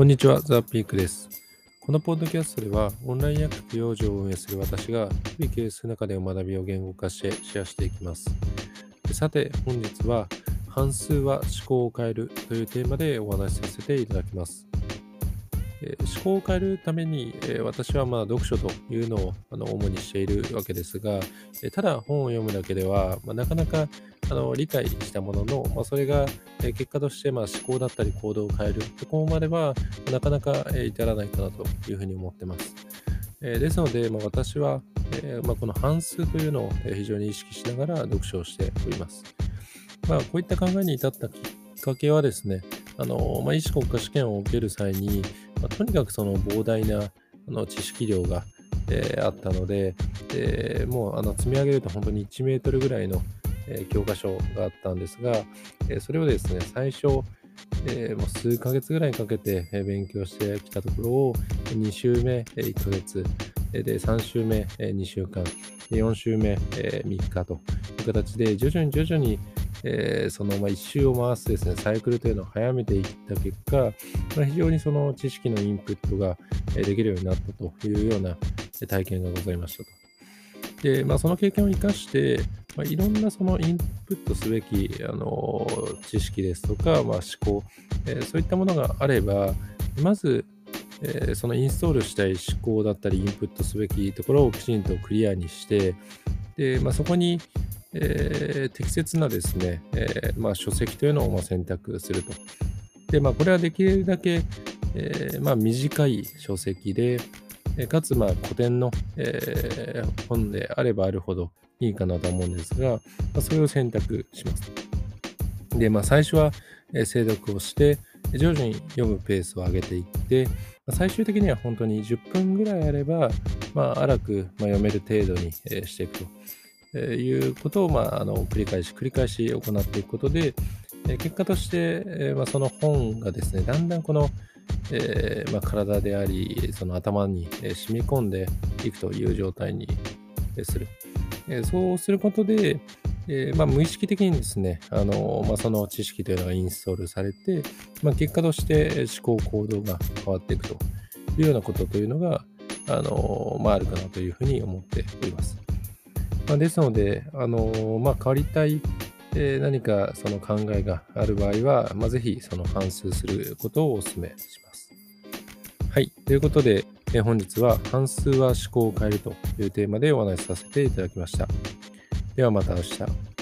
こんにちは、ザ・ピークです。このポッドキャストでは、オンライン薬局養生を運営する私が、日々経営する中で学びを言語化してシェアしていきます。さて、本日は、半数は思考を変えるというテーマでお話しさせていただきます。え思考を変えるために、え私はまあ読書というのをあの主にしているわけですが、えただ本を読むだけでは、ま、なかなかあの理解したものの、まあ、それが、え結果としてまあ思考だったり行動を変えるところまでは、なかなか、え至らないかなというふうに思ってます。えですので、まあ、私は、えまあ、この半数というのを非常に意識しながら読書をしております。まあ、こういった考えに至ったきっかけはですね、あのまあ、医師国家試験を受ける際に、まあ、とにかくその膨大なあの知識量が、えー、あったので、えー、もうあの積み上げると本当に1メートルぐらいの、え、教科書があったんですが、えそれをですね、最初、えもう数ヶ月ぐらいかけて勉強してきたところを2週目1ヶ月、で3週目2週間、4週目3日という形で徐々に徐々にえー、そのまあ一周を回すですね、サイクルというのを早めていった結果、まあ、非常にその知識のインプットができるようになったというような体験がございましたと。で、まあ、その経験を生かして、まあ、いろんなそのインプットすべき、あの知識ですとか、まあ、思考、えー、そういったものがあれば、まず、えー、そのインストールしたい思考だったり、インプットすべきところをきちんとクリアにして、でまあ、そこに、えー、適切なですね、え、まあ、書籍というのをま選択すると。で、まあ、これはできるだけ、え、まあ、短い書籍で、かつまあ古典の、え本であればあるほどいいかなと思うんですが、まあ、それを選択します。で、まあ、最初は、え精読をして、徐々に読むペースを上げていって、ま最終的には本当に10分ぐらいあれば、まあ、荒く、読める程度に、していくと。いうことを、まあ、あの繰り返し繰り返し行っていくことで、え結果として、えまあ、その本がですねだんだんこの、えー、まあ、体でありその頭に、染み込んでいくという状態にする、えそうすることで、えー、まあ、無意識的にですね、あのまあ、その知識というのがインストールされて、ま、結果として思考行動が変わっていくというようなことというのが、あのまあ、るかなというふうに思っております。ま、ですので、あのま、変わりたい、え、何かその考えがある場合は、まあ、ぜひその反数することをお勧めします。はい。ということで、え、本日は反数は思考を変えるというテーマでお話しさせていただきました。ではまた明日。